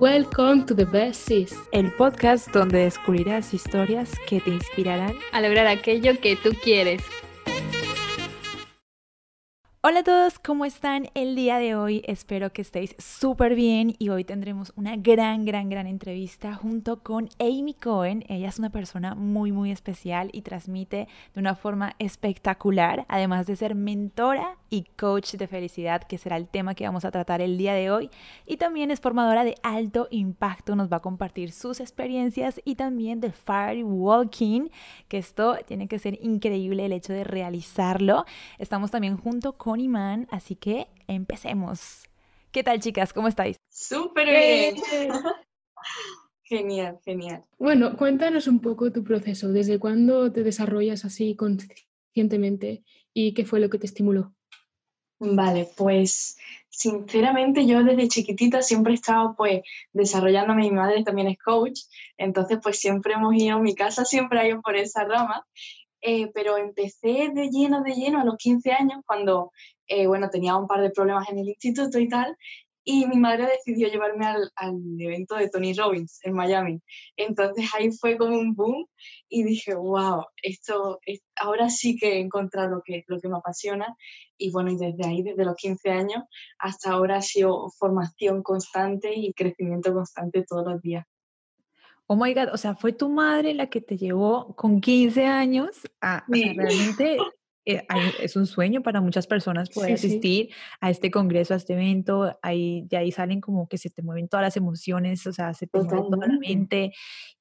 Welcome to the Best Sis, el podcast donde descubrirás historias que te inspirarán a lograr aquello que tú quieres. Hola a todos, ¿cómo están el día de hoy? Espero que estéis súper bien y hoy tendremos una gran, gran, gran entrevista junto con Amy Cohen. Ella es una persona muy, muy especial y transmite de una forma espectacular, además de ser mentora y coach de felicidad, que será el tema que vamos a tratar el día de hoy. Y también es formadora de alto impacto, nos va a compartir sus experiencias y también de Fire Walking, que esto tiene que ser increíble el hecho de realizarlo. Estamos también junto con Imán, así que empecemos. ¿Qué tal, chicas? ¿Cómo estáis? Súper bien. genial, genial. Bueno, cuéntanos un poco tu proceso. ¿Desde cuándo te desarrollas así conscientemente y qué fue lo que te estimuló? Vale, pues sinceramente yo desde chiquitita siempre he estado pues desarrollándome, mi madre también es coach, entonces pues siempre hemos ido, mi casa siempre ha ido por esa rama eh, pero empecé de lleno, de lleno a los 15 años cuando, eh, bueno, tenía un par de problemas en el instituto y tal, y mi madre decidió llevarme al, al, evento de Tony Robbins en Miami. Entonces ahí fue como un boom y dije, wow, esto, ahora sí que he encontrado lo que, lo que me apasiona. Y bueno, y desde ahí, desde los 15 años hasta ahora ha sido formación constante y crecimiento constante todos los días. Oh my God, o sea, fue tu madre la que te llevó con 15 años a, realmente eh, es un sueño para muchas personas poder asistir a este congreso, a este evento, ahí, de ahí salen como que se te mueven todas las emociones, o sea, se te mueve toda la mente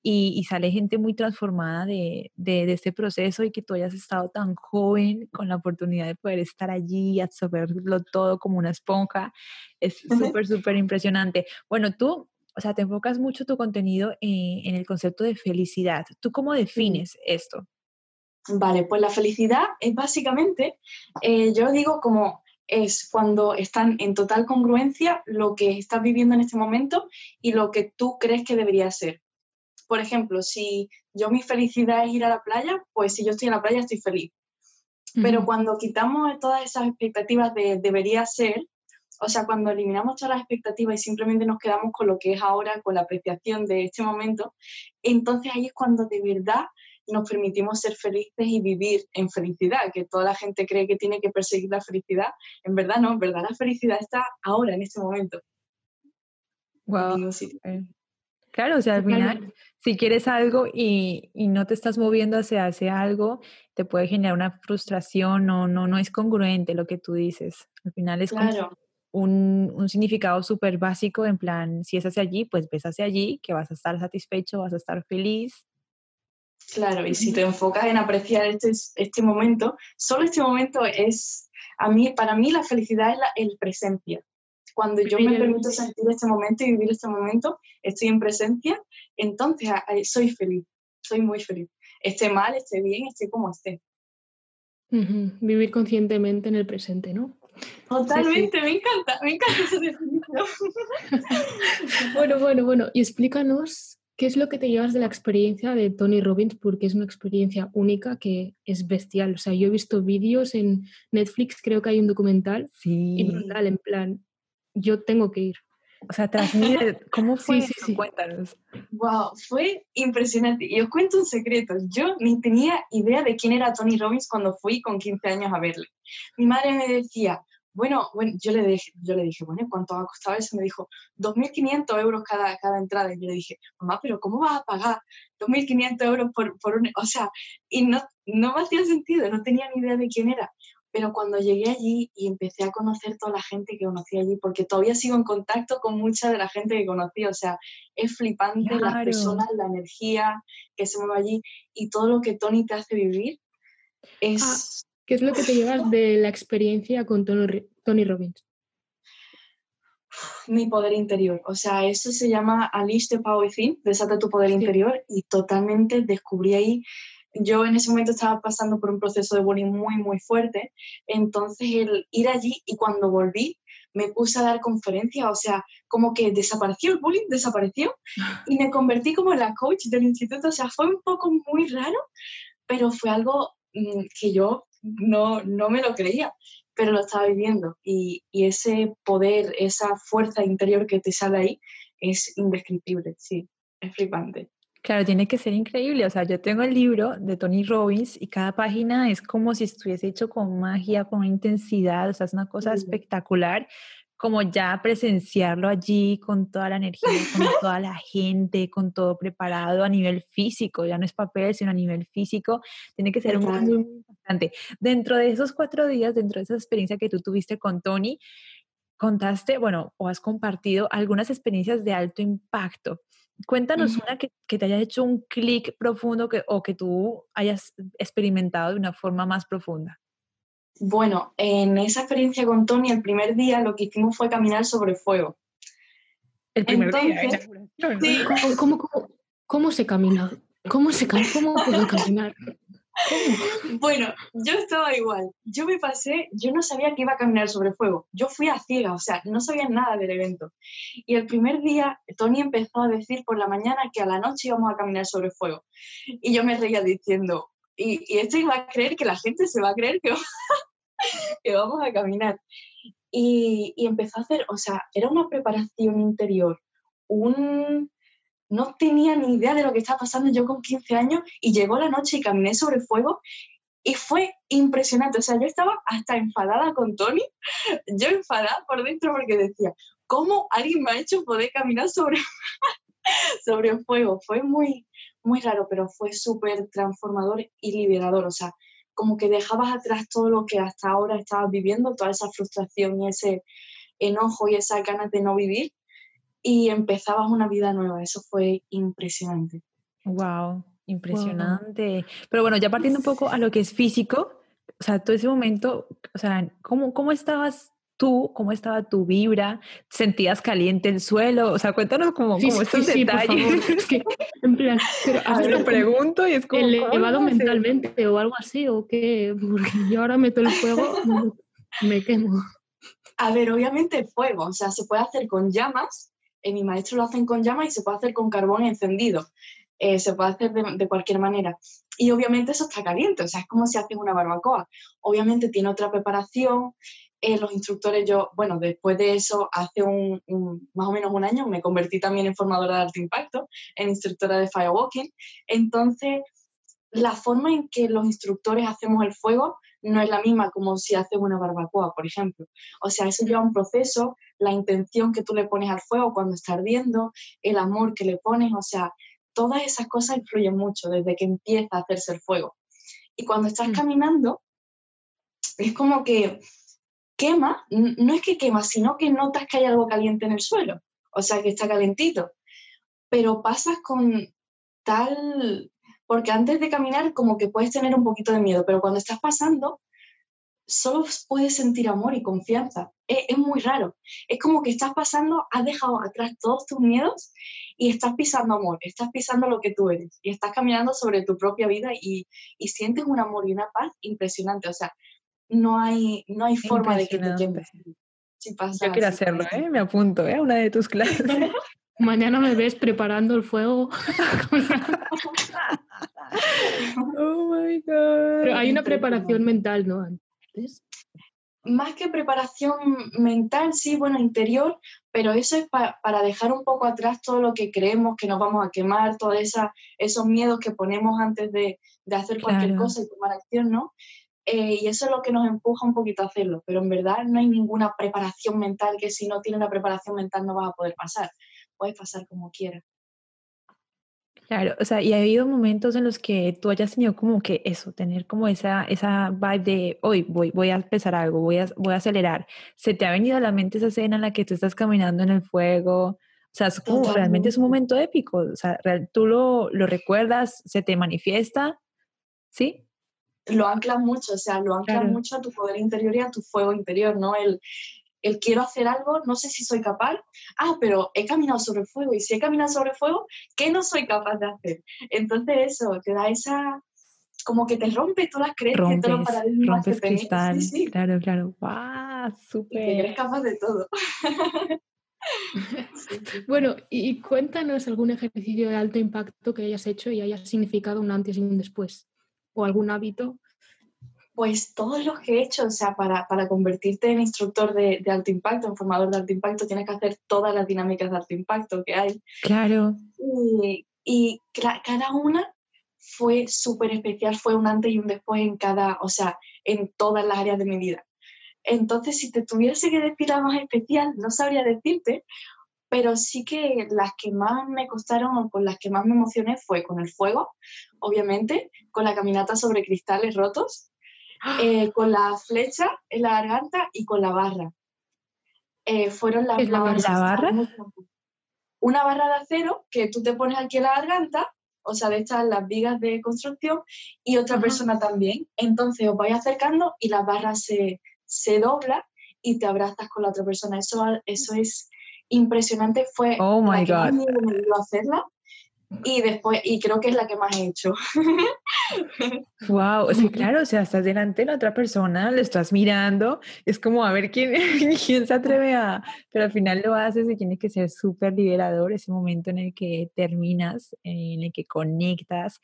y, sale gente muy transformada de, de, de, este proceso y que tú hayas estado tan joven con la oportunidad de poder estar allí, absorberlo todo como una esponja, es súper, súper impresionante. Bueno, tú o sea, te enfocas mucho tu contenido en, el concepto de felicidad. ¿Tú cómo defines esto? Vale, pues la felicidad es básicamente, eh, yo digo como es cuando están en total congruencia lo que estás viviendo en este momento y lo que tú crees que debería ser. Por ejemplo, si yo mi felicidad es ir a la playa, pues si yo estoy en la playa estoy feliz. Pero cuando quitamos todas esas expectativas de debería ser, o sea, cuando eliminamos todas las expectativas y simplemente nos quedamos con lo que es ahora, con la apreciación de este momento, entonces ahí es cuando de verdad nos permitimos ser felices y vivir en felicidad, que toda la gente cree que tiene que perseguir la felicidad. En verdad no, en verdad la felicidad está ahora, en este momento. Wow. Claro, o sea, al final, si quieres algo y, y, no te estás moviendo hacia, hacia algo, te puede generar una frustración, no, no, no es congruente lo que tú dices. Al final es claro un, un significado súper básico, en plan, si es hacia allí, pues ves hacia allí, que vas a estar satisfecho, vas a estar feliz. Claro, y si te enfocas en apreciar este, este momento, solo este momento es, a mí, para mí la felicidad es la, el presencia. Cuando yo me permito sentir este momento y vivir este momento, estoy en presencia, entonces soy feliz, soy muy feliz. Esté mal, esté bien, esté como esté. Vivir conscientemente en el presente, ¿no? Totalmente, me encanta, me encanta esa definición. bueno, bueno, bueno, y explícanos qué es lo que te llevas de la experiencia de Tony Robbins, porque es una experiencia única que es bestial. O sea, yo he visto vídeos en Netflix, creo que hay un documental, sí. y brutal, en plan, yo tengo que ir. O sea, transmite, ¿cómo fue? Sí, sí, Cuéntanos. Wow, fue impresionante. Y os cuento un secreto. Yo ni tenía idea de quién era Tony Robbins cuando fui con 15 años a verle. Mi madre me decía, bueno, bueno yo, le dije, yo le dije, bueno, ¿cuánto ha costado eso? Me dijo, 2.500 euros cada, cada entrada. Y yo le dije, mamá, pero ¿cómo vas a pagar 2.500 euros por, por un...? O sea, y no, no me hacía sentido, no tenía ni idea de quién era. Pero cuando llegué allí y empecé a conocer toda la gente que conocí allí, porque todavía sigo en contacto con mucha de la gente que conocí, o sea, es flipante las personas, la energía que se mueve allí y todo lo que Tony te hace vivir es... Ah, ¿Qué es lo que te llevas de la experiencia con Tony, Robbins? Mi poder interior, o sea, eso se llama Unleash the Power Within, desata tu poder interior y totalmente descubrí ahí. Yo en ese momento estaba pasando por un proceso de bullying muy, muy fuerte, entonces el ir allí y cuando volví me puse a dar conferencias, o sea, como que desapareció el bullying, desapareció y me convertí como en la coach del instituto, o sea, fue un poco muy raro, pero fue algo mm, que yo no, no me lo creía, pero lo estaba viviendo y, y ese poder, esa fuerza interior que te sale ahí, es indescriptible, sí, es flipante. Claro, tiene que ser increíble. O sea, yo tengo el libro de Tony Robbins y cada página es como si estuviese hecho con magia, con intensidad. O sea, es una cosa espectacular. Como ya presenciarlo allí con toda la energía, con toda la gente, con todo preparado a nivel físico. Ya no es papel, sino a nivel físico. Tiene que ser muy, muy importante. Dentro de esos cuatro días, dentro de esa experiencia que tú tuviste con Tony, contaste, bueno, o has compartido algunas experiencias de alto impacto. Cuéntanos una que, te haya hecho un clic profundo que, o que tú hayas experimentado de una forma más profunda. Bueno, en esa experiencia con Tony, el primer día lo que hicimos fue caminar sobre fuego. El primer día, sí. ¿Cómo, se camina? ¿Cómo se cómo puedo caminar? Bueno, yo estaba igual. Yo me pasé, yo no sabía que iba a caminar sobre fuego. Yo fui a ciega, o sea, no sabía nada del evento. Y el primer día, Tony empezó a decir por la mañana que a la noche íbamos a caminar sobre fuego. Y yo me reía diciendo, y, y esto iba a creer que la gente se va a creer que, que vamos a caminar. Y, y empezó a hacer, o sea, era una preparación interior, un, no tenía ni idea de lo que estaba pasando yo con 15 años y llegó la noche y caminé sobre fuego y fue impresionante. O sea, yo estaba hasta enfadada con Tony, yo enfadada por dentro porque decía, ¿cómo alguien me ha hecho poder caminar sobre, sobre fuego? Fue muy, muy raro, pero fue súper transformador y liberador. O sea, como que dejabas atrás todo lo que hasta ahora estabas viviendo, toda esa frustración y ese enojo y esa ganas de no vivir y empezabas una vida nueva. Eso fue impresionante. Wow, impresionante. Pero bueno, ya partiendo un poco a lo que es físico, o sea, todo ese momento, o sea, ¿cómo, cómo estabas tú? ¿Cómo estaba tu vibra? ¿Sentías caliente el suelo? O sea, cuéntanos como, sí, esos detalles. es que, en plan, pero a ver, lo pregunto y es como... Elevado mentalmente o algo así, o qué, porque yo ahora meto el fuego, me quemo. A ver, obviamente el fuego, o sea, se puede hacer con llamas, en mi maestro lo hacen con llama y se puede hacer con carbón encendido. Eh, se puede hacer de, cualquier manera. Y obviamente eso está caliente, o sea, es como si haces una barbacoa. Obviamente tiene otra preparación. Eh, los instructores, yo, bueno, después de eso, hace un, más o menos un año, me convertí también en formadora de alto impacto, en instructora de firewalking. Entonces, la forma en que los instructores hacemos el fuego no es la misma como si haces una barbacoa, por ejemplo. O sea, eso lleva un proceso, la intención que tú le pones al fuego cuando está ardiendo, el amor que le pones, o sea, todas esas cosas influyen mucho desde que empieza a hacerse el fuego. Y cuando estás mm. caminando, es como que quema, no es que quema, sino que notas que hay algo caliente en el suelo, o sea, que está calentito, pero pasas con tal porque antes de caminar como que puedes tener un poquito de miedo, pero cuando estás pasando, solo puedes sentir amor y confianza. Es, muy raro. Es como que estás pasando, has dejado atrás todos tus miedos y estás pisando amor, estás pisando lo que tú eres y estás caminando sobre tu propia vida y, sientes un amor y una paz impresionante. O sea, no hay, no hay forma de que te quemes. Si Yo quiero hacerlo, ¿eh? me apunto ¿eh? a una de tus clases. Mañana me ves preparando el fuego. oh my God. Pero hay una preparación mental, ¿no? Antes. Más que preparación mental, sí, bueno, interior, pero eso es para dejar un poco atrás todo lo que creemos que nos vamos a quemar, todos esos miedos que ponemos antes de, de hacer cualquier cosa y tomar acción, ¿no? Eh, y eso es lo que nos empuja un poquito a hacerlo, pero en verdad no hay ninguna preparación mental que si no tienes la preparación mental no vas a poder pasar puede pasar como quiera. Claro, o sea, y ha habido momentos en los que tú hayas tenido como que eso, tener como esa, esa vibe de hoy voy, voy a empezar algo, voy a, voy a acelerar. ¿Se te ha venido a la mente esa escena en la que tú estás caminando en el fuego? O sea, es como, realmente es un momento épico. O sea, tú lo, lo recuerdas, se te manifiesta, ¿sí? Lo anclas mucho, o sea, lo anclas mucho a tu poder interior y a tu fuego interior, ¿no? El, el quiero hacer algo, no sé si soy capaz, ah, pero he caminado sobre el fuego y si he caminado sobre el fuego, ¿qué no soy capaz de hacer? Entonces eso, te da esa, como que te rompe todas las creencias, todos los paradigmas rompes cristal, claro, claro, ¡Wow! Súper. Que eres capaz de todo. bueno, y cuéntanos algún ejercicio de alto impacto que hayas hecho y haya significado un antes y un después, o algún hábito Pues todos los que he hecho, o sea, para, convertirte en instructor de, alto impacto, en formador de alto impacto, tienes que hacer todas las dinámicas de alto impacto que hay. Claro. Y, y cada una fue súper especial, fue un antes y un después en cada, o sea, en todas las áreas de mi vida. Entonces, si te tuviese que decir la más especial, no sabría decirte, pero sí que las que más me costaron o con las que más me emocioné fue con el fuego, obviamente, con la caminata sobre cristales rotos, eh, con la flecha en la garganta y con la barra. Eh, fueron las ¿Es la, barra? Una barra de acero que tú te pones aquí en la garganta, o sea, de estas las vigas de construcción, y otra persona también. Entonces os vais acercando y la barra se, se dobla y te abrazas con la otra persona. Eso, eso es impresionante. Fue oh my God. me hacerla y después, y creo que es la que más he hecho. Wow, o claro, o sea, estás delante de la otra persona, le estás mirando, es como a ver quién, quién se atreve a, pero al final lo haces y tiene que ser súper liberador ese momento en el que terminas, en el que conectas.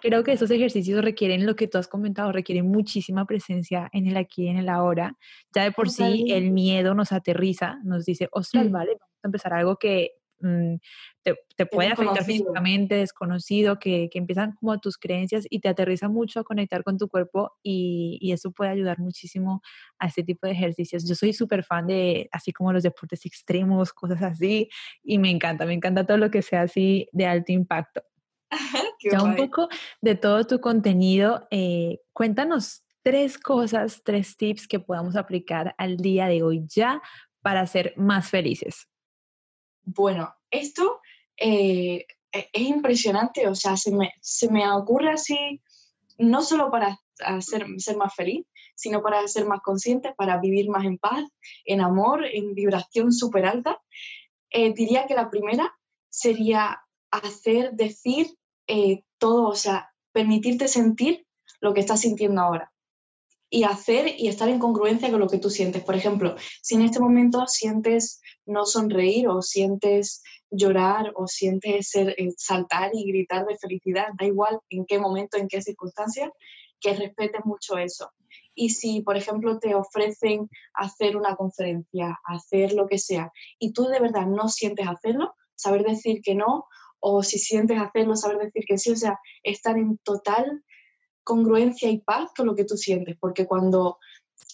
Creo que esos ejercicios requieren lo que tú has comentado, requieren muchísima presencia en el aquí y en el ahora. Ya de por sí el miedo nos aterriza, nos dice, ostras, mm. vale, vamos a empezar algo que Mm, te, puede afectar físicamente, desconocido, que, que, empiezan como tus creencias y te aterriza mucho a conectar con tu cuerpo y, y eso puede ayudar muchísimo a este tipo de ejercicios. Yo soy súper fan de, así como los deportes extremos, cosas así, y me encanta, me encanta todo lo que sea así de alto impacto. ya un poco de todo tu contenido, eh, cuéntanos tres cosas, tres tips que podamos aplicar al día de hoy ya para ser más felices. Bueno, esto eh, e-, es impresionante, o sea, se me, se me ocurre así, no solo para ser más feliz, sino para ser más consciente, para vivir más en paz, en amor, en vibración súper alta. Eh, diría que la primera sería hacer, decir eh, todo, o sea, permitirte sentir lo que estás sintiendo ahora y hacer y estar en congruencia con lo que tú sientes. Por ejemplo, si en este momento sientes no sonreír o sientes llorar o sientes ser, eh, saltar y gritar de felicidad, da igual en qué momento, en qué circunstancia, que respeten mucho eso. Y si, por ejemplo, te ofrecen hacer una conferencia, hacer lo que sea, y tú de verdad no sientes hacerlo, saber decir que no, o si sientes hacerlo, saber decir que sí, o sea, estar en total congruencia y paz con lo que tú sientes, porque cuando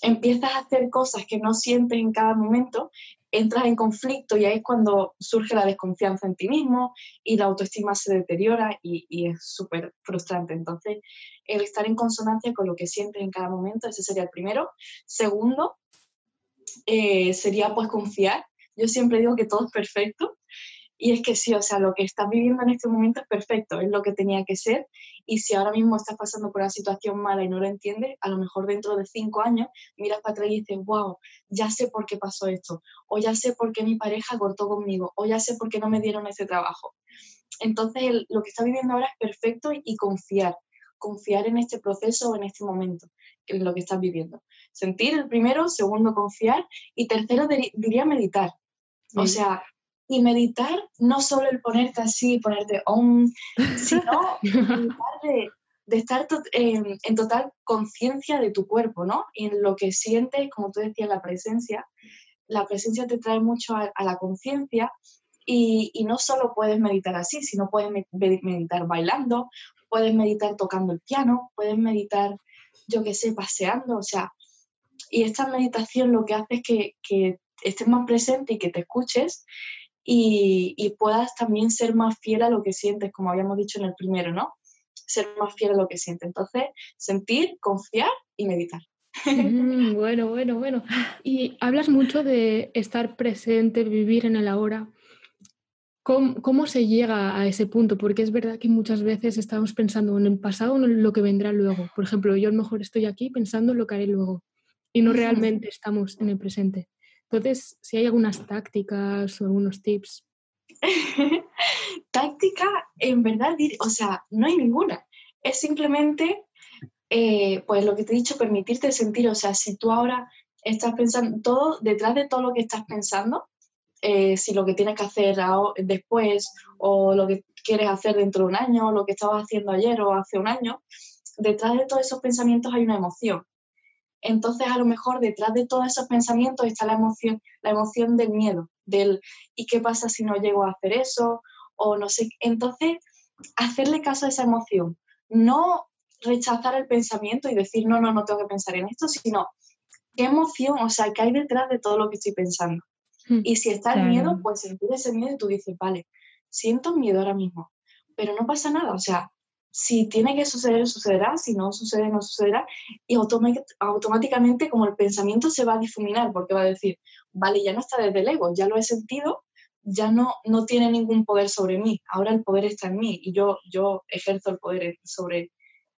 empiezas a hacer cosas que no sientes en cada momento, entras en conflicto y ahí es cuando surge la desconfianza en ti mismo y la autoestima se deteriora y, es súper frustrante. Entonces, el estar en consonancia con lo que sientes en cada momento, ese sería el primero. Segundo, eh, sería pues confiar. Yo siempre digo que todo es perfecto y es que sí, o sea, lo que estás viviendo en este momento es perfecto, es lo que tenía que ser. Y si ahora mismo estás pasando por una situación mala y no lo entiendes, a lo mejor dentro de cinco años miras para atrás y dices, wow, ya sé por qué pasó esto, o ya sé por qué mi pareja cortó conmigo, o ya sé por qué no me dieron ese trabajo. Entonces, lo que estás viviendo ahora es perfecto y confiar, confiar en este proceso o en este momento, en lo que estás viviendo. Sentir el primero, segundo, confiar y tercero, diría meditar. O sea, y meditar, no solo el ponerte así, ponerte om, sino de, de, estar en, total conciencia de tu cuerpo, ¿no? En lo que sientes, como tú decías, la presencia. La presencia te trae mucho a, la conciencia y, y, no solo puedes meditar así, sino puedes meditar bailando, puedes meditar tocando el piano, puedes meditar, yo qué sé, paseando, o sea, y esta meditación lo que hace es que, que estés más presente y que te escuches y, puedas también ser más fiel a lo que sientes, como habíamos dicho en el primero, ¿no? Ser más fiel a lo que sientes. Entonces, sentir, confiar y meditar. Mm, bueno, bueno, bueno. Y hablas mucho de estar presente, vivir en el ahora. ¿Cómo, ¿Cómo, se llega a ese punto? Porque es verdad que muchas veces estamos pensando en el pasado o en lo que vendrá luego. Por ejemplo, yo a lo mejor estoy aquí pensando en lo que haré luego y no realmente estamos en el presente. Entonces, si hay algunas tácticas o algunos tips. Táctica, en verdad, o sea, no hay ninguna. Es simplemente, eh, pues lo que te he dicho, permitirte sentir, o sea, si tú ahora estás pensando, todo, detrás de todo lo que estás pensando, eh, si lo que tienes que hacer después o lo que quieres hacer dentro de un año, o lo que estabas haciendo ayer o hace un año, detrás de todos esos pensamientos hay una emoción. Entonces, a lo mejor detrás de todos esos pensamientos está la emoción, la emoción del miedo, del ¿y qué pasa si no llego a hacer eso? O no sé. Entonces, hacerle caso a esa emoción, no rechazar el pensamiento y decir, no, no, no tengo que pensar en esto, sino qué emoción, o sea, qué hay detrás de todo lo que estoy pensando. Hmm, y si está el miedo, pues sentir ese miedo y tú dices, vale, siento miedo ahora mismo, pero no pasa nada, o sea, si tiene que suceder, sucederá, si no sucede, no sucederá, y automáticamente como el pensamiento se va a difuminar, porque va a decir, vale, ya no está desde el ego, ya lo he sentido, ya no, no tiene ningún poder sobre mí, ahora el poder está en mí y yo, yo ejerzo el poder sobre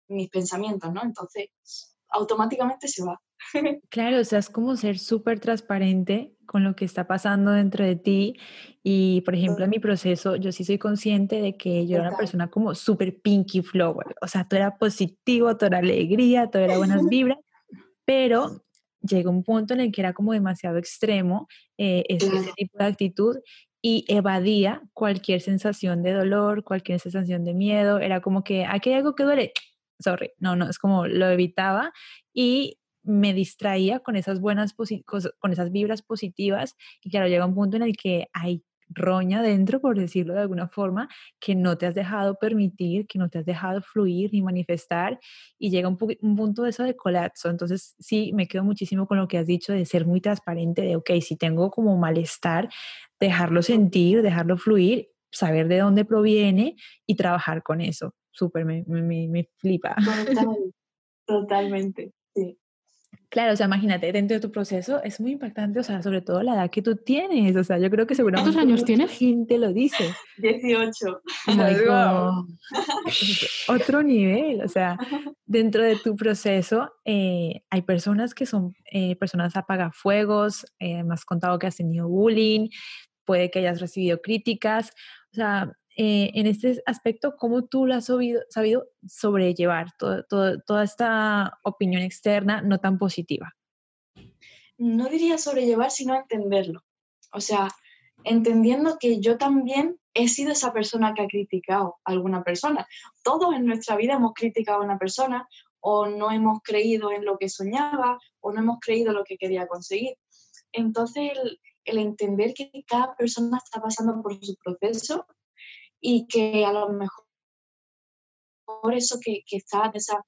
mis pensamientos, ¿no? Entonces, automáticamente se va. Claro, o sea, es como ser súper transparente con lo que está pasando dentro de ti. Y, por ejemplo, en mi proceso, yo sí soy consciente de que yo era una persona como súper pinky flower. O sea, todo era positivo, toda era alegría, todo era buenas vibras. Pero llegó un punto en el que era como demasiado extremo eh, ese, tipo de actitud y evadía cualquier sensación de dolor, cualquier sensación de miedo. Era como que aquí hay algo que duele. Sorry, no, no, es como lo evitaba y me distraía con esas buenas, con esas vibras positivas y claro, llega un punto en el que hay roña dentro, por decirlo de alguna forma, que no te has dejado permitir, que no te has dejado fluir ni manifestar y llega un, un, punto de eso de colapso. Entonces, sí, me quedo muchísimo con lo que has dicho de ser muy transparente, de, ok, si tengo como malestar, dejarlo sentir, dejarlo fluir, saber de dónde proviene y trabajar con eso. Súper, me, me, me, flipa. totalmente, sí. Claro, o sea, imagínate, dentro de tu proceso es muy impactante, o sea, sobre todo la edad que tú tienes, o sea, yo creo que seguramente... ¿Cuántos años tienes? gente lo dice. 18. Otro nivel, o sea, dentro de tu proceso eh, hay personas que son eh, personas apagafuegos, eh, me has contado que has tenido bullying, puede que hayas recibido críticas, o sea, eh, en este aspecto, ¿cómo tú lo has sabido, sobrellevar toda esta opinión externa no tan positiva? No diría sobrellevar, sino entenderlo. O sea, entendiendo que yo también he sido esa persona que ha criticado a alguna persona. Todos en nuestra vida hemos criticado a una persona o no hemos creído en lo que soñaba o no hemos creído lo que quería conseguir. Entonces, el, el entender que cada persona está pasando por su proceso y que a lo mejor por eso que, que está esa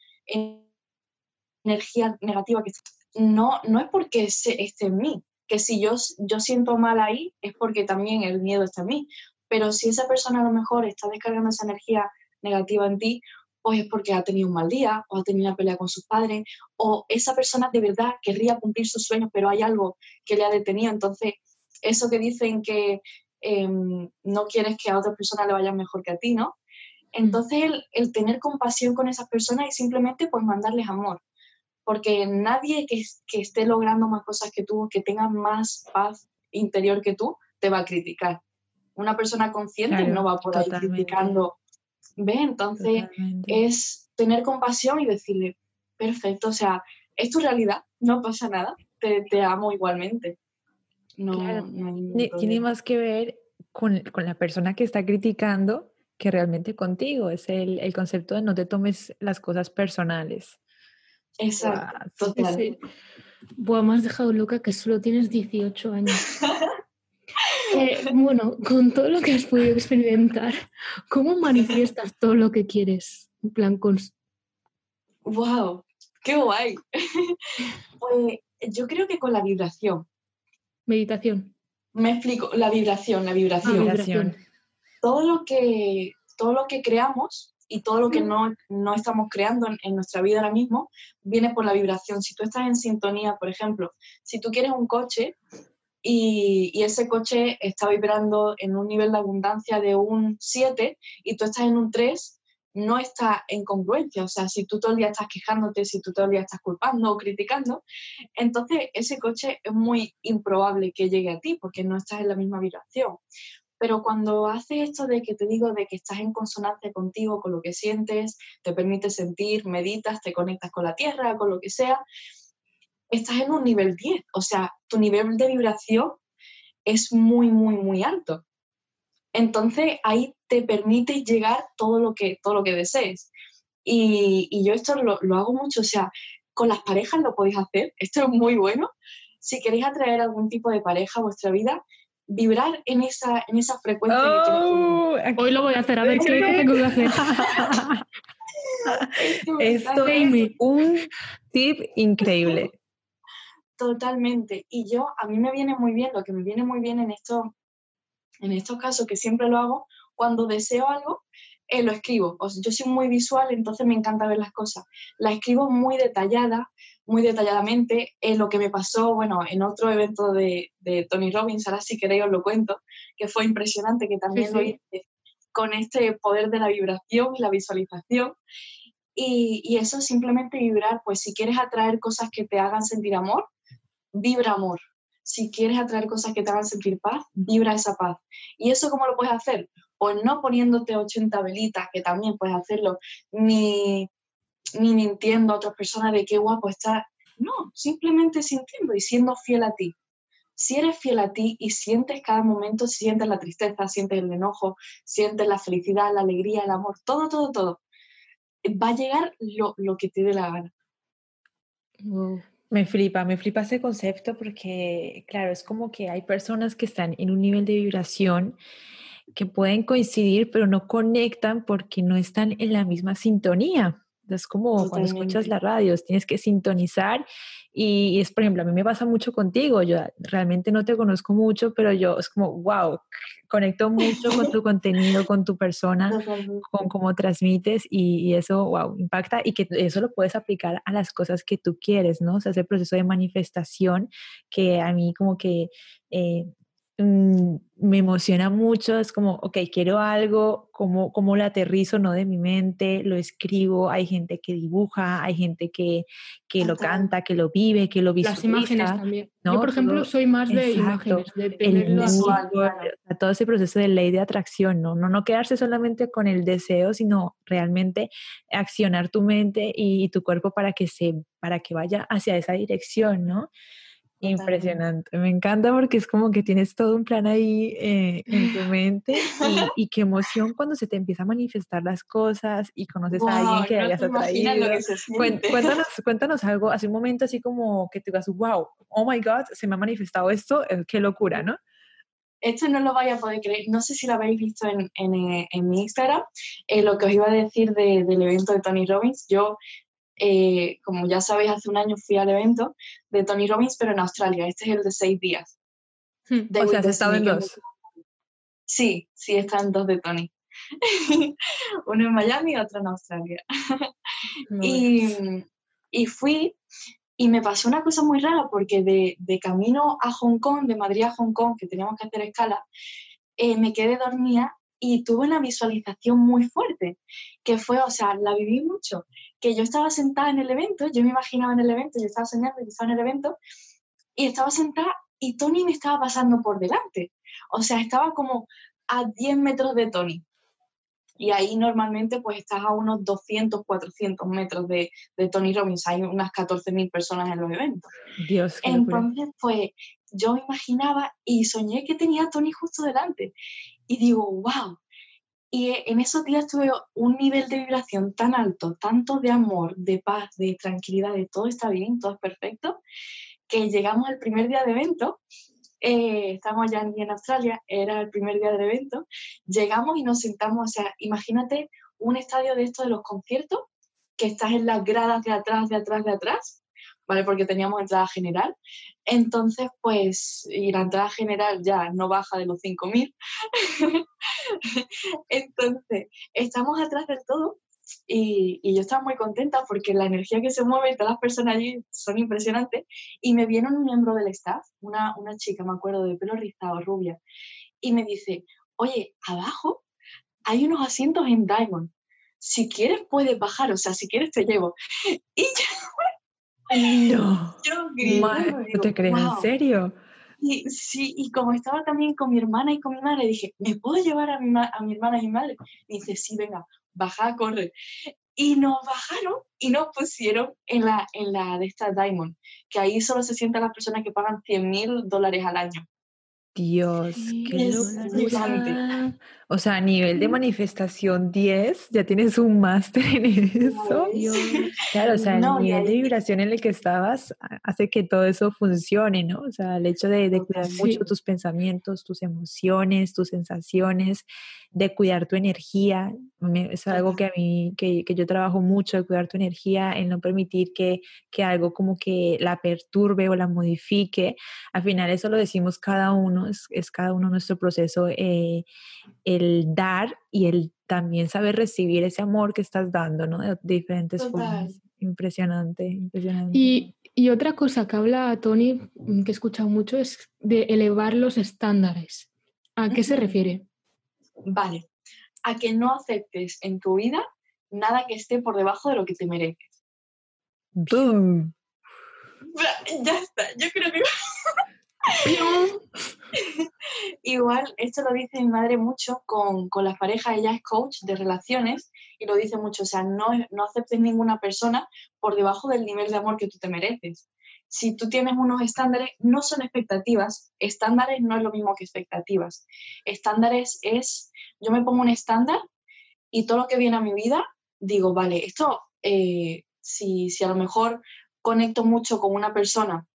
energía negativa que no, no es porque esté en mí, que si yo, yo siento mal ahí es porque también el miedo está en mí, pero si esa persona a lo mejor está descargando esa energía negativa en ti, pues es porque ha tenido un mal día o ha tenido una pelea con sus padres o esa persona de verdad querría cumplir sus sueños, pero hay algo que le ha detenido. Entonces, eso que dicen que Em, no quieres que a otra persona le vaya mejor que a ti, ¿no? Entonces, el, tener compasión con esas personas y simplemente pues mandarles amor, porque nadie que, esté logrando más cosas que tú, que tenga más paz interior que tú, te va a criticar. Una persona consciente no va por ahí criticando. ¿Ves? Entonces, es tener compasión y decirle, perfecto, o sea, es tu realidad, no pasa nada, te, te amo igualmente. No, tiene más que ver con, la persona que está criticando que realmente contigo. Es el, concepto de no te tomes las cosas personales. Exacto. Wow, me has dejado loca que solo tienes 18 años. Eh, bueno, con todo lo que has podido experimentar, ¿cómo manifiestas todo lo que quieres? En plan, con... ¡Wow! ¡Qué guay! pues yo creo que con la vibración. Meditación. Me explico, la vibración, la vibración. Todo, lo que, todo lo que creamos y todo lo que no, no estamos creando en, nuestra vida ahora mismo viene por la vibración. Si tú estás en sintonía, por ejemplo, si tú quieres un coche y, y, ese coche está vibrando en un nivel de abundancia de un 7 y tú estás en un 3, no está en congruencia. O sea, si tú todo el día estás quejándote, si tú todo el día estás culpando o criticando, entonces ese coche es muy improbable que llegue a ti porque no estás en la misma vibración. Pero cuando haces esto de que te digo de que estás en consonancia contigo, con lo que sientes, te permite sentir, meditas, te conectas con la tierra, con lo que sea, estás en un nivel 10. O sea, tu nivel de vibración es muy, muy, muy alto. Entonces ahí te permite llegar todo lo que, todo lo que desees. Y, y yo esto lo, lo, hago mucho, o sea, con las parejas lo podéis hacer, esto es muy bueno. Si queréis atraer algún tipo de pareja a vuestra vida, vibrar en esa, en esa frecuencia. Oh, Hoy lo voy a hacer, a ver qué tengo que hacer. Esto es un tip increíble. Totalmente. Y yo, a mí me viene muy bien, lo que me viene muy bien en, esto, en estos casos, que siempre lo hago, cuando deseo algo, eh, lo escribo. O yo soy muy visual, entonces me encanta ver las cosas. La escribo muy detallada, muy detalladamente. en lo que me pasó, bueno, en otro evento de, de, Tony Robbins, ahora si queréis os lo cuento, que fue impresionante, que también lo hice con este poder de la vibración y la visualización. Y, y, eso simplemente vibrar, pues si quieres atraer cosas que te hagan sentir amor, vibra amor. Si quieres atraer cosas que te hagan sentir paz, vibra esa paz. ¿Y eso cómo lo puedes hacer? Pues no poniéndote 80 velitas, que también puedes hacerlo, ni, ni mintiendo a otras personas de qué guapo está. No, simplemente sintiendo y siendo fiel a ti. Si eres fiel a ti y sientes cada momento, sientes la tristeza, sientes el enojo, sientes la felicidad, la alegría, el amor, todo, todo, todo, va a llegar lo, lo que te dé la gana. Me flipa, me flipa ese concepto porque, claro, es como que hay personas que están en un nivel de vibración que pueden coincidir, pero no conectan porque no están en la misma sintonía. Es como cuando escuchas la radio, tienes que sintonizar y, es, por ejemplo, a mí me pasa mucho contigo, yo realmente no te conozco mucho, pero yo es como, wow, conecto mucho con tu contenido, con tu persona, con cómo transmites y, y, eso, wow, impacta y que eso lo puedes aplicar a las cosas que tú quieres, ¿no? O sea, ese proceso de manifestación que a mí como que... Eh, Mm, me emociona mucho, es como, ok, quiero algo, como, como lo aterrizo, no de mi mente, lo escribo, hay gente que dibuja, hay gente que, que lo canta, que lo vive, que lo visualiza. Las imágenes también. Yo, por ejemplo, soy más de imágenes, de tenerlo Todo ese proceso de ley de atracción, ¿no? ¿no? No quedarse solamente con el deseo, sino realmente accionar tu mente y, y tu cuerpo para que, se, para que vaya hacia esa dirección, ¿no? Impresionante, me encanta porque es como que tienes todo un plan ahí eh, en tu mente y, qué emoción cuando se te empieza a manifestar las cosas y conoces a alguien que hayas atraído. Cuéntanos, cuéntanos algo, hace un momento así como que te digas, wow, oh my God, se me ha manifestado esto, eh, qué locura, ¿no? Esto no lo vaya a poder creer, no sé si lo habéis visto en, en, eh, en mi Instagram, lo que os iba a decir del evento de Tony Robbins, yo eh, como ya sabéis, hace un año fui al evento de Tony Robbins, pero en Australia. Este es el de seis días. Hmm, o sea, has estado en dos. Sí, sí, está en dos de Tony. Uno en Miami y otro en Australia. y, y, fui y me pasó una cosa muy rara porque de, de, camino a Hong Kong, de Madrid a Hong Kong, que teníamos que hacer escala, eh, me quedé dormida y tuve una visualización muy fuerte, que fue, o sea, la viví mucho, que yo estaba sentada en el evento, yo me imaginaba en el evento, yo estaba soñando y estaba en el evento, y estaba sentada y Tony me estaba pasando por delante, o sea, estaba como a 10 metros de Tony. Y ahí normalmente pues estás a unos 200, 400 metros de, de Tony Robbins, hay unas 14.000 personas en los eventos. Dios. Entonces, pues yo me imaginaba y soñé que tenía a Tony justo delante y digo, wow. Y en esos días tuve un nivel de vibración tan alto, tanto de amor, de paz, de tranquilidad, de todo está bien, todo es perfecto, que llegamos al primer día de evento, eh, estamos ya en, Australia, era el primer día del evento, llegamos y nos sentamos, o sea, imagínate un estadio de estos de los conciertos, que estás en las gradas de atrás, de atrás, de atrás, ¿vale? Porque teníamos entrada general. Entonces, pues, y la entrada general ya no baja de los 5.000. Entonces, estamos atrás del todo y, y, yo estaba muy contenta porque la energía que se mueve, todas las personas allí son impresionantes. Y me viene un miembro del staff, una, una chica, me acuerdo, de pelo rizado, rubia, y me dice, oye, abajo hay unos asientos en Diamond. Si quieres puedes bajar, o sea, si quieres te llevo. Y yo, no. no te crees, ¿en serio? Y, sí, y como estaba también con mi hermana y con mi madre, dije, ¿me puedo llevar a mi, a mi hermana y mi madre? Y dice, sí, venga, baja, corre. Y nos bajaron y nos pusieron en la, en la de esta Diamond, que ahí solo se sientan las personas que pagan 100 mil dólares al año. Dios, qué locura. O sea, a nivel de manifestación 10, ya tienes un máster en eso. Claro, o sea, el nivel de vibración en el que estabas hace que todo eso funcione, ¿no? O sea, el hecho de, cuidar mucho tus pensamientos, tus emociones, tus sensaciones, de cuidar tu energía. Es algo que a mí, que, que yo trabajo mucho, de cuidar tu energía, en no permitir que, que algo como que la perturbe o la modifique. Al final eso lo decimos cada uno, es, es cada uno nuestro proceso. Eh, el dar y el también saber recibir ese amor que estás dando, ¿no? De diferentes formas. Impresionante, impresionante. Y, y, otra cosa que habla Tony, mm, que he escuchado mucho, es de elevar los estándares. ¿A qué se refiere? Vale, a que no aceptes en tu vida nada que esté por debajo de lo que te mereces. ¡Bum! Ya está, yo creo que... Igual, esto lo dice mi madre mucho con, con, las parejas, ella es coach de relaciones y lo dice mucho, o sea, no, no aceptes ninguna persona por debajo del nivel de amor que tú te mereces. Si tú tienes unos estándares, no son expectativas, estándares no es lo mismo que expectativas. Estándares es, yo me pongo un estándar y todo lo que viene a mi vida, digo, vale, esto, eh, si, si a lo mejor conecto mucho con una persona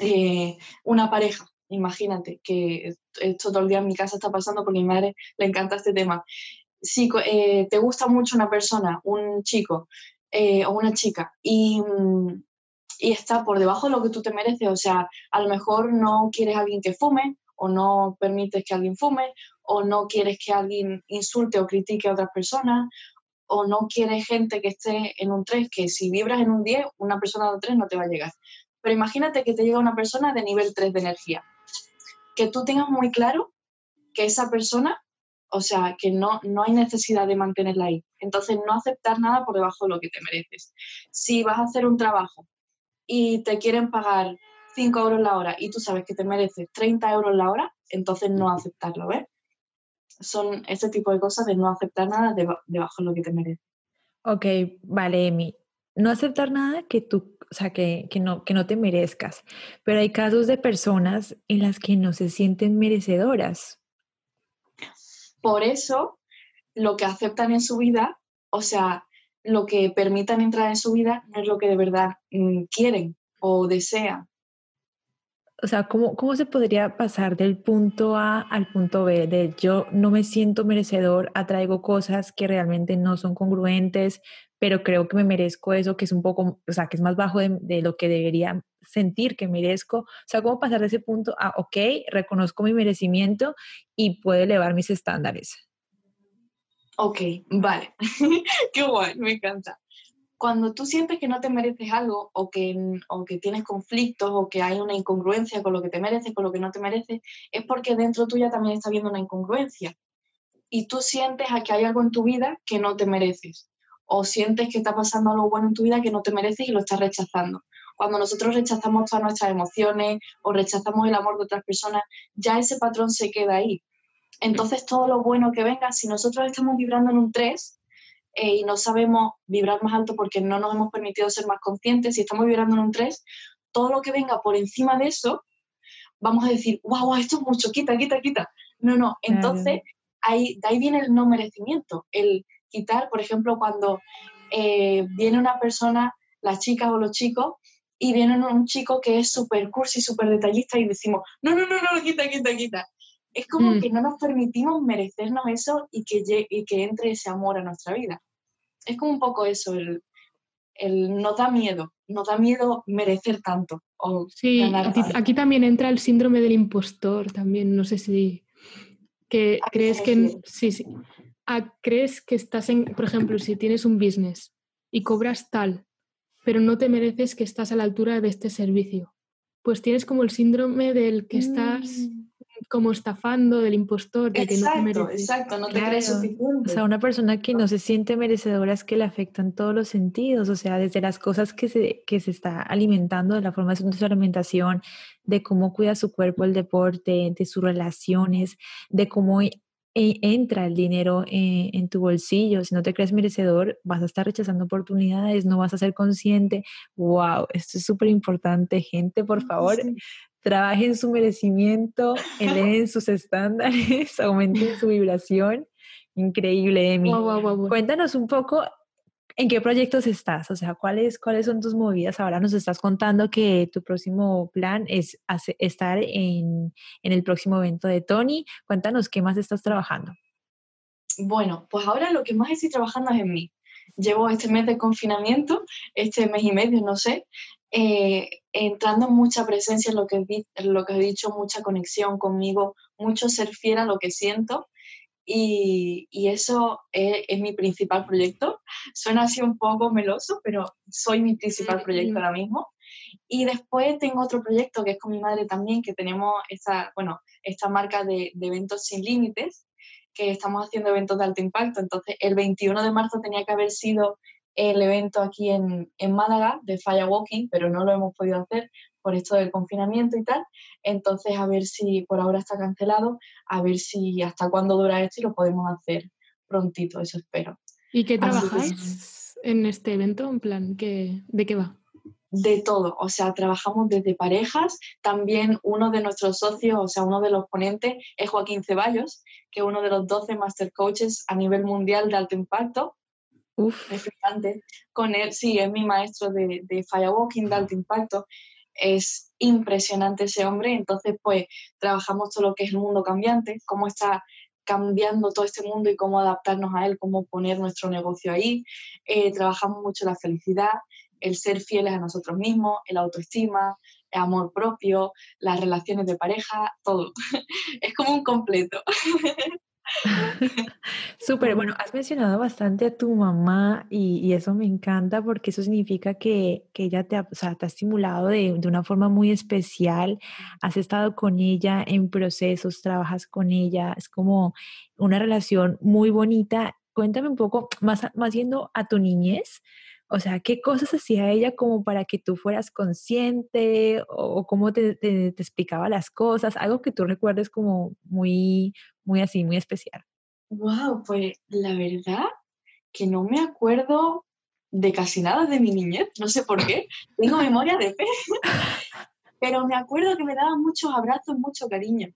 eh, una pareja, imagínate, que esto todo el día en mi casa está pasando porque mi madre le encanta este tema. Si eh, te gusta mucho una persona, un chico eh, o una chica, y, y, está por debajo de lo que tú te mereces, o sea, a lo mejor no quieres a alguien que fume, o no permites que alguien fume, o no quieres que alguien insulte o critique a otras personas, o no quieres gente que esté en un 3, que si vibras en un 10, una persona de un 3 no te va a llegar. Pero imagínate que te llega una persona de nivel 3 de energía. Que tú tengas muy claro que esa persona, o sea, que no, no hay necesidad de mantenerla ahí. Entonces, no aceptar nada por debajo de lo que te mereces. Si vas a hacer un trabajo y te quieren pagar 5 euros la hora y tú sabes que te mereces 30 euros la hora, entonces no aceptarlo, ¿ves? Son ese tipo de cosas de no aceptar nada debajo de lo que te mereces. Ok, vale, Emi. No aceptar nada que tú o sea, que, no, que no te merezcas. Pero hay casos de personas en las que no se sienten merecedoras. Por eso, lo que aceptan en su vida, o sea, lo que permitan entrar en su vida, no es lo que de verdad mm, quieren o desean. O sea, ¿cómo, ¿cómo se podría pasar del punto A al punto B? De yo no me siento merecedor, atraigo cosas que realmente no son congruentes, pero creo que me merezco eso, que es un poco, o sea, que es más bajo de, lo que debería sentir que merezco. O sea, ¿cómo pasar de ese punto a, ok, reconozco mi merecimiento y puedo elevar mis estándares? Ok, vale. Qué guay, me encanta. Cuando tú sientes que no te mereces algo o que, o que tienes conflictos o que hay una incongruencia con lo que te mereces, con lo que no te mereces, es porque dentro tuya también está habiendo una incongruencia. Y tú sientes a que hay algo en tu vida que no te mereces o sientes que está pasando algo bueno en tu vida que no te mereces y lo estás rechazando. Cuando nosotros rechazamos todas nuestras emociones o rechazamos el amor de otras personas, ya ese patrón se queda ahí. Entonces todo lo bueno que venga, si nosotros estamos vibrando en un 3 eh, y no sabemos vibrar más alto porque no nos hemos permitido ser más conscientes, si estamos vibrando en un 3, todo lo que venga por encima de eso, vamos a decir, wow, esto es mucho, quita, quita, quita. No, no, entonces ahí, de ahí viene el no merecimiento, el quitar, por ejemplo, cuando eh, viene una persona, las chicas o los chicos, y viene un chico que es súper cursi, súper detallista y decimos, no, no, no, no, quita, quita, quita. Es como mm. que no nos permitimos merecernos eso y que, y que entre ese amor a nuestra vida. Es como un poco eso, el, el no da miedo, no da miedo merecer tanto. O sí, aquí también entra el síndrome del impostor, también, no sé si que crees que... Sí, sí crees que estás en, por ejemplo, si tienes un business y cobras tal, pero no te mereces que estás a la altura de este servicio, pues tienes como el síndrome del que estás mm. como estafando, del impostor, de que no te mereces. Exacto, no te crees suficiente. O sea, una persona que no se siente merecedora es que le afectan todos los sentidos, o sea, desde las cosas que se, que se está alimentando, de la formación de su alimentación, de cómo cuida su cuerpo, el deporte, de sus relaciones, de cómo e entra el dinero eh, en, tu bolsillo. Si no te crees merecedor, vas a estar rechazando oportunidades, no vas a ser consciente. ¡Wow! Esto es súper importante, gente, por favor. trabajen su merecimiento, eleven sus estándares, aumenten su vibración. Increíble, Emi. Cuéntanos un poco en qué proyectos estás, o sea, cuáles, cuáles son tus movidas. Ahora nos estás contando que tu próximo plan es estar en, en el próximo evento de Tony. Cuéntanos qué más estás trabajando. Bueno, pues ahora lo que más estoy trabajando es en mí. Llevo este mes de confinamiento, este mes y medio, no sé, eh, entrando en mucha presencia en lo, que, lo que he dicho, mucha conexión conmigo, mucho ser fiel a lo que siento. Y, y eso es, es, mi principal proyecto. Suena así un poco meloso, pero soy mi principal proyecto ahora mismo. Y después tengo otro proyecto que es con mi madre también, que tenemos esta, bueno, esta marca de, de eventos sin límites, que estamos haciendo eventos de alto impacto. Entonces, el 21 de marzo tenía que haber sido el evento aquí en, en Málaga de Walking, pero no lo hemos podido hacer por esto del confinamiento y tal. Entonces, a ver si por ahora está cancelado, a ver si hasta cuándo dura esto y lo podemos hacer prontito, eso espero. ¿Y qué trabajáis en este evento? En plan, ¿qué, ¿de qué va? de todo, o sea, trabajamos desde parejas, también uno de nuestros socios, o sea, uno de los ponentes es Joaquín Ceballos, que es uno de los 12 Master Coaches a nivel mundial de alto impacto. Uf. Es Con él, sí, es mi maestro de, de Firewalking de alto impacto. Es impresionante ese hombre, entonces pues trabajamos todo lo que es el mundo cambiante, cómo está cambiando todo este mundo y cómo adaptarnos a él, cómo poner nuestro negocio ahí. Eh, trabajamos mucho la felicidad, el ser fieles a nosotros mismos, el autoestima, el amor propio, las relaciones de pareja, todo. es como un completo. Súper, bueno, has mencionado bastante a tu mamá y, eso me encanta porque eso significa que, ella te ha, te ha estimulado de, de, una forma muy especial, has estado con ella en procesos, trabajas con ella, es como una relación muy bonita. Cuéntame un poco, más, más yendo a tu niñez, o sea, ¿qué cosas hacía ella como para que tú fueras consciente o, cómo te, te, explicaba las cosas? Algo que tú recuerdes como muy, muy así, muy especial. Wow, pues la verdad que no me acuerdo de casi nada de mi niñez, no sé por qué, tengo memoria de pez, pero me acuerdo que me daba muchos abrazos, mucho cariño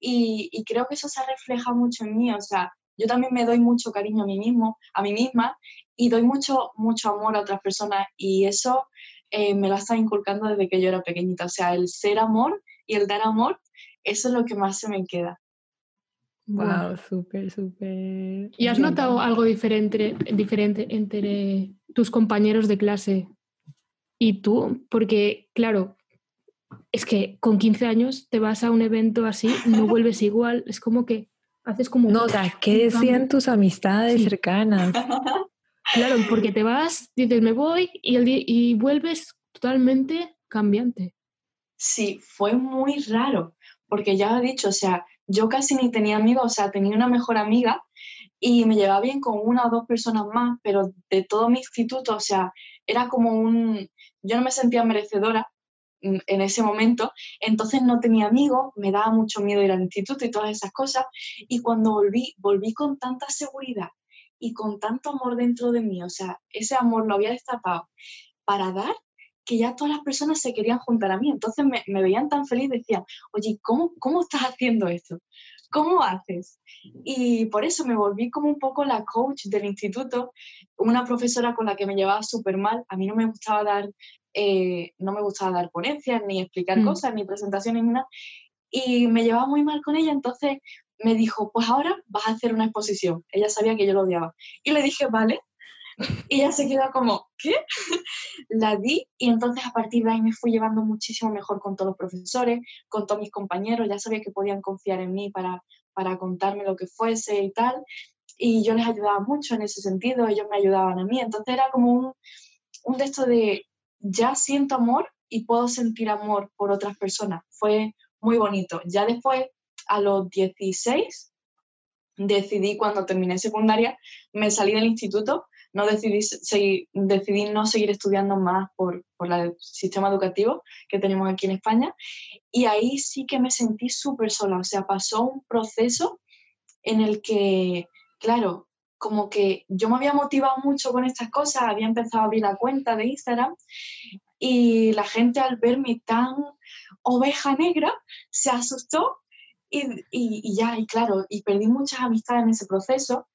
y, y creo que eso se refleja mucho en mí, o sea, yo también me doy mucho cariño a mí mismo, a mí misma y doy mucho, mucho amor a otras personas y eso eh, me lo está inculcando desde que yo era pequeñita. O sea, el ser amor y el dar amor, eso es lo que más se me queda. Wow, súper, súper. ¿Y has notado algo diferente, diferente entre tus compañeros de clase y tú? Porque, claro, es que con 15 años te vas a un evento así, no vuelves igual, es como que haces como... No, ¿qué decían tus amistades cercanas? Claro, porque te vas, dices me voy y, el y vuelves totalmente cambiante. Sí, fue muy raro, porque ya he dicho, o sea, yo casi ni tenía amigos, o sea, tenía una mejor amiga y me llevaba bien con una o dos personas más, pero de todo mi instituto, o sea, era como un, yo no me sentía merecedora en ese momento, entonces no tenía amigos, me daba mucho miedo ir al instituto y todas esas cosas, y cuando volví, volví con tanta seguridad y con tanto amor dentro de mí, o sea, ese amor lo había destapado para dar que ya todas las personas se querían juntar a mí. Entonces me, veían tan feliz, decían, oye, ¿cómo, ¿cómo estás haciendo esto? ¿Cómo haces? Y por eso me volví como un poco la coach del instituto, una profesora con la que me llevaba súper mal. A mí no me gustaba dar, eh, no me gustaba dar ponencias, ni explicar mm. cosas, ni presentaciones, ni nada. Y me llevaba muy mal con ella, entonces me dijo, pues ahora vas a hacer una exposición. Ella sabía que yo lo odiaba. Y le dije, vale. Y ella se quedó como, ¿qué? la di y entonces a partir de ahí me fui llevando muchísimo mejor con todos los profesores, con todos mis compañeros. Ya sabía que podían confiar en mí para, para contarme lo que fuese y tal. Y yo les ayudaba mucho en ese sentido, ellos me ayudaban a mí. Entonces era como un, un de de, ya siento amor y puedo sentir amor por otras personas. Fue muy bonito. Ya después a los 16 decidí cuando terminé secundaria, me salí del instituto, no decidí, seguir, decidí no seguir estudiando más por, por el sistema educativo que tenemos aquí en España y ahí sí que me sentí súper sola, o sea, pasó un proceso en el que, claro, como que yo me había motivado mucho con estas cosas, había empezado a abrir la cuenta de Instagram y la gente al verme tan oveja negra, se asustó y, y, ya, y claro, y perdí muchas amistades en ese proceso.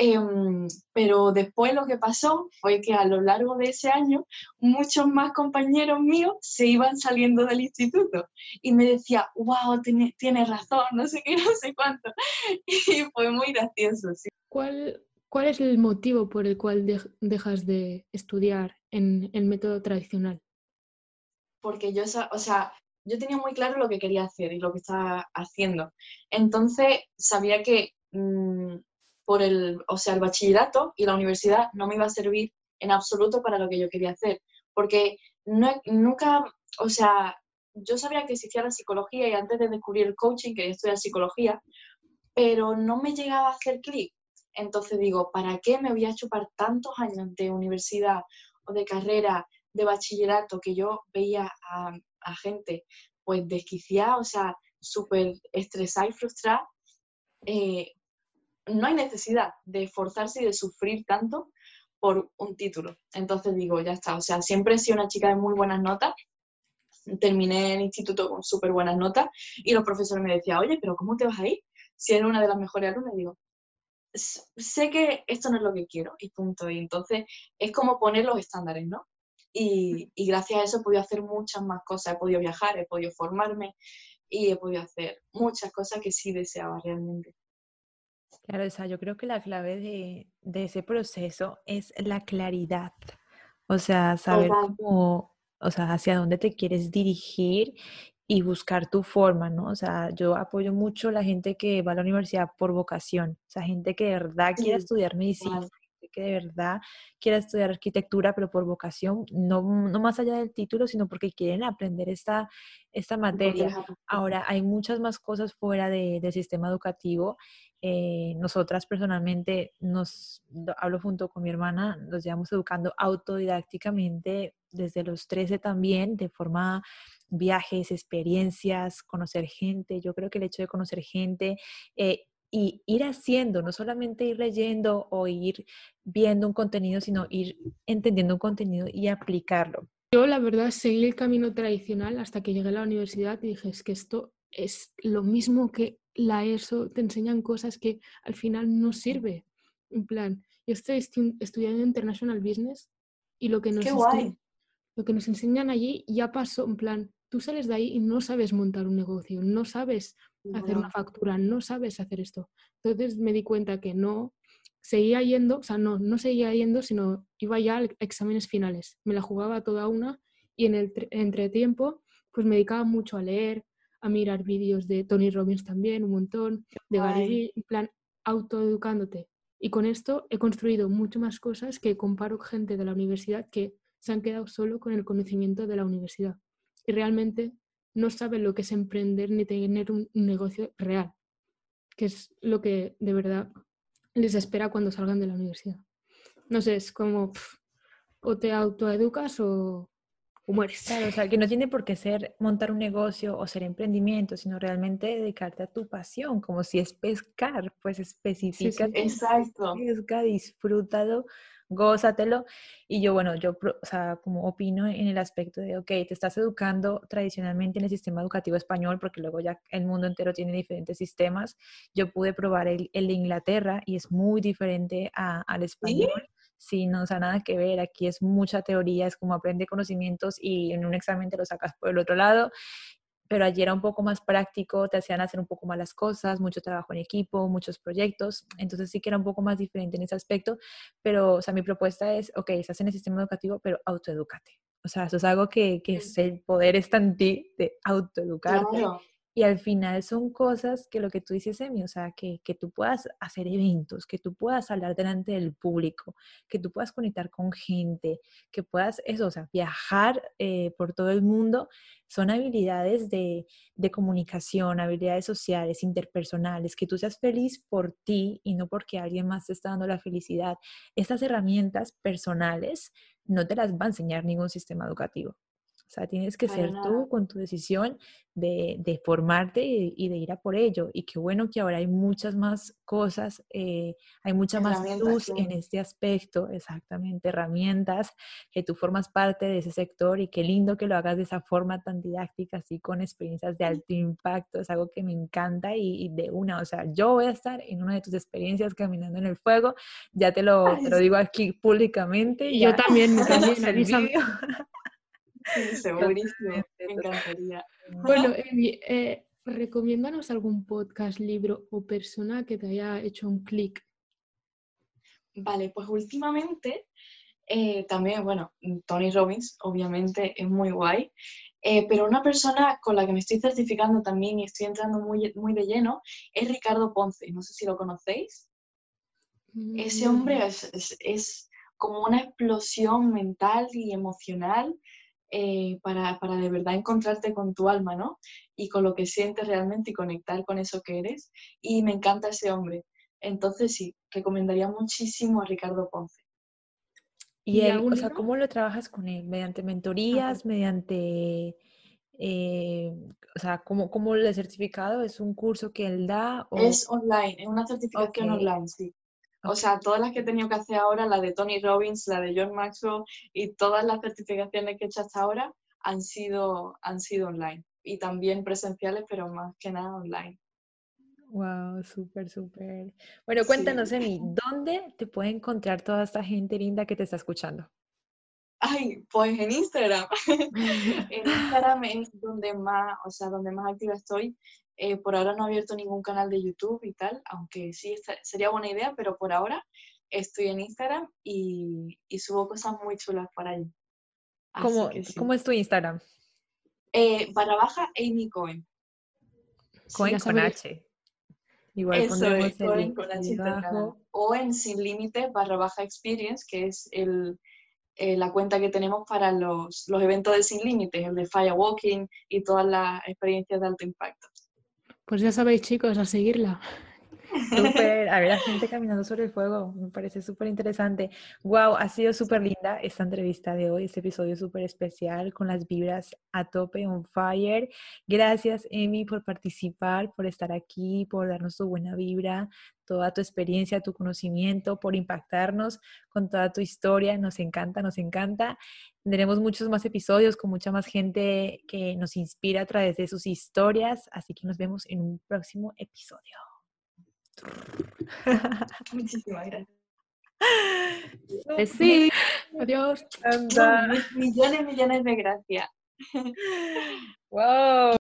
Em, pero después lo que pasó fue que a lo largo de ese año muchos más compañeros míos se iban saliendo del instituto y me decía, wow, tienes razón, no sé qué, no sé cuánto. Y fue muy gracioso. Sí. ¿Cuál, ¿Cuál es el motivo por el cual dejas de estudiar en el método tradicional? Porque yo, o sea, yo tenía muy claro lo que quería hacer y lo que estaba haciendo. Entonces sabía que mm, por el, o sea, el bachillerato y la universidad no me iba a servir en absoluto para lo que yo quería hacer. Porque no, nunca, o sea, yo sabía que existía la psicología y antes de descubrir el coaching quería estudiar psicología, pero no me llegaba a hacer clic entonces digo, ¿para qué me voy a chupar tantos años de universidad o de carrera, de bachillerato, que yo veía a, gente pues desquiciada, o sea, súper estresada y frustrada? Eh, no hay necesidad de esforzarse y de sufrir tanto por un título. Entonces digo, ya está, o sea, siempre he sido una chica de muy buenas notas, terminé el instituto con súper buenas notas y los profesores me decían, oye, pero ¿cómo te vas a ir? Si eres una de las mejores alumnas, digo, sé que esto no es lo que quiero y punto. Y entonces es como poner los estándares, ¿no? Y, gracias a eso he podido hacer muchas más cosas. He podido viajar, he podido formarme y he podido hacer muchas cosas que sí deseaba realmente. Claro, o sea, yo creo que la clave de, de ese proceso es la claridad. O sea, saber cómo, o sea, hacia dónde te quieres dirigir y buscar tu forma, ¿no? O sea, yo apoyo mucho a la gente que va a la universidad por vocación, o sea, gente que de verdad quiere estudiar medicina, que de verdad quiere estudiar arquitectura, pero por vocación, no, no más allá del título, sino porque quieren aprender esta, esta materia. Ahora, hay muchas más cosas fuera de, del sistema educativo. Eh, nosotras personalmente, nos hablo junto con mi hermana, nos llevamos educando autodidácticamente desde los 13 también, de forma viajes, experiencias, conocer gente. Yo creo que el hecho de conocer gente eh, y ir haciendo, no solamente ir leyendo o ir viendo un contenido, sino ir entendiendo un contenido y aplicarlo. Yo la verdad seguí el camino tradicional hasta que llegué a la universidad y dije, es que esto es lo mismo que la ESO, te enseñan cosas que al final no sirve. En plan, yo estoy estudiando International Business y lo que nos, lo que nos enseñan allí ya pasó, en plan, tú sales de ahí y no sabes montar un negocio, no sabes hacer una factura, no sabes hacer esto. Entonces me di cuenta que no seguía yendo, o sea, no, no seguía yendo, sino iba ya a exámenes finales. Me la jugaba toda una y en el entretiempo pues me dedicaba mucho a leer, a mirar vídeos de Tony Robbins también, un montón, de Gary en plan autoeducándote. Y con esto he construido mucho más cosas que comparo gente de la universidad que se han quedado solo con el conocimiento de la universidad y realmente no saben lo que es emprender ni tener un, negocio real, que es lo que de verdad les espera cuando salgan de la universidad. No sé, es como o te autoeducas o, o mueres. Claro, o sea, que no tiene por qué ser montar un negocio o ser emprendimiento, sino realmente dedicarte a tu pasión, como si es pescar, pues especifica. exacto. Pesca, disfrútalo gózatelo. Y yo, bueno, yo, o sea, como opino en el aspecto de, ok, te estás educando tradicionalmente en el sistema educativo español, porque luego ya el mundo entero tiene diferentes sistemas. Yo pude probar el, el de Inglaterra y es muy diferente al español. ¿Sí? no, o sea, nada que ver. Aquí es mucha teoría, es como aprende conocimientos y en un examen te lo sacas por el otro lado pero allí era un poco más práctico, te hacían hacer un poco más las cosas, mucho trabajo en equipo, muchos proyectos, entonces sí que era un poco más diferente en ese aspecto, pero, o sea, mi propuesta es, ok, estás en el sistema educativo, pero autoedúcate. O sea, eso es algo que, que es el poder está en ti de autoeducarte. Y al final son cosas que lo que tú dices, Emi, o sea, que, que, tú puedas hacer eventos, que tú puedas hablar delante del público, que tú puedas conectar con gente, que puedas, eso, o sea, viajar eh, por todo el mundo, son habilidades de, de, comunicación, habilidades sociales, interpersonales, que tú seas feliz por ti y no porque alguien más te está dando la felicidad. Estas herramientas personales no te las va a enseñar ningún sistema educativo. O sea, tienes que ser tú con tu decisión de, formarte y, de ir a por ello. Y qué bueno que ahora hay muchas más cosas, eh, hay mucha más luz en este aspecto, exactamente, herramientas, que tú formas parte de ese sector y qué lindo que lo hagas de esa forma tan didáctica, así con experiencias de alto impacto, es algo que me encanta y, de una, o sea, yo voy a estar en una de tus experiencias caminando en el fuego, ya te lo, te lo digo aquí públicamente. Y yo también, también, segurísimo, me encantaría. Bueno, eh, recomiéndanos algún podcast, libro o persona que te haya hecho un clic. Vale, pues últimamente eh, también, bueno, Tony Robbins, obviamente, es muy guay. Eh, pero una persona con la que me estoy certificando también y estoy entrando muy, muy de lleno es Ricardo Ponce. No sé si lo conocéis. Ese hombre mm. es, es, como una explosión mental y emocional eh, para, para, de verdad encontrarte con tu alma, ¿no? Y con lo que sientes realmente y conectar con eso que eres. Y me encanta ese hombre. Entonces sí, recomendaría muchísimo a Ricardo Ponce. ¿Y, él, o sea, cómo lo trabajas con él? ¿Mediante mentorías? ¿Mediante...? Eh, o sea, ¿cómo, ¿cómo lo he certificado? ¿Es un curso que él da? Es online, es una certificación online, sí. O sea, todas las que he tenido que hacer ahora, la de Tony Robbins, la de John Maxwell y todas las certificaciones que he hecho hasta ahora han sido, han sido online y también presenciales, pero más que nada online. Wow, súper, súper. Bueno, cuéntanos, Emi, ¿dónde te puede encontrar toda esta gente linda que te está escuchando? Ay, pues en Instagram. en Instagram es donde más, o sea, donde más activa estoy. Eh, por ahora no he abierto ningún canal de YouTube y tal, aunque sí sería buena idea, pero por ahora estoy en Instagram y, subo cosas muy chulas por ahí. ¿Cómo, ¿Cómo, es tu Instagram? Eh, barra baja Amy Cohen. Cohen con H. Igual Eso es, Cohen con H O en Sin Límite barra baja Experience, que es el, eh, la cuenta que tenemos para los, los eventos de Sin Límites, el de Firewalking y todas las experiencias de alto impacto. Pues ya sabéis, chicos, a seguirla. Súper, a ver la gente caminando sobre el fuego, me parece súper interesante. Wow, ha sido súper linda esta entrevista de hoy, este episodio súper especial con las vibras a tope, on fire. Gracias, Emi, por participar, por estar aquí, por darnos tu buena vibra, toda tu experiencia, tu conocimiento, por impactarnos con toda tu historia. Nos encanta, nos encanta. Tendremos muchos más episodios con mucha más gente que nos inspira a través de sus historias, así que nos vemos en un próximo episodio. Muchísimas gracias. Sí, adiós. Millones, millones de gracias. Wow.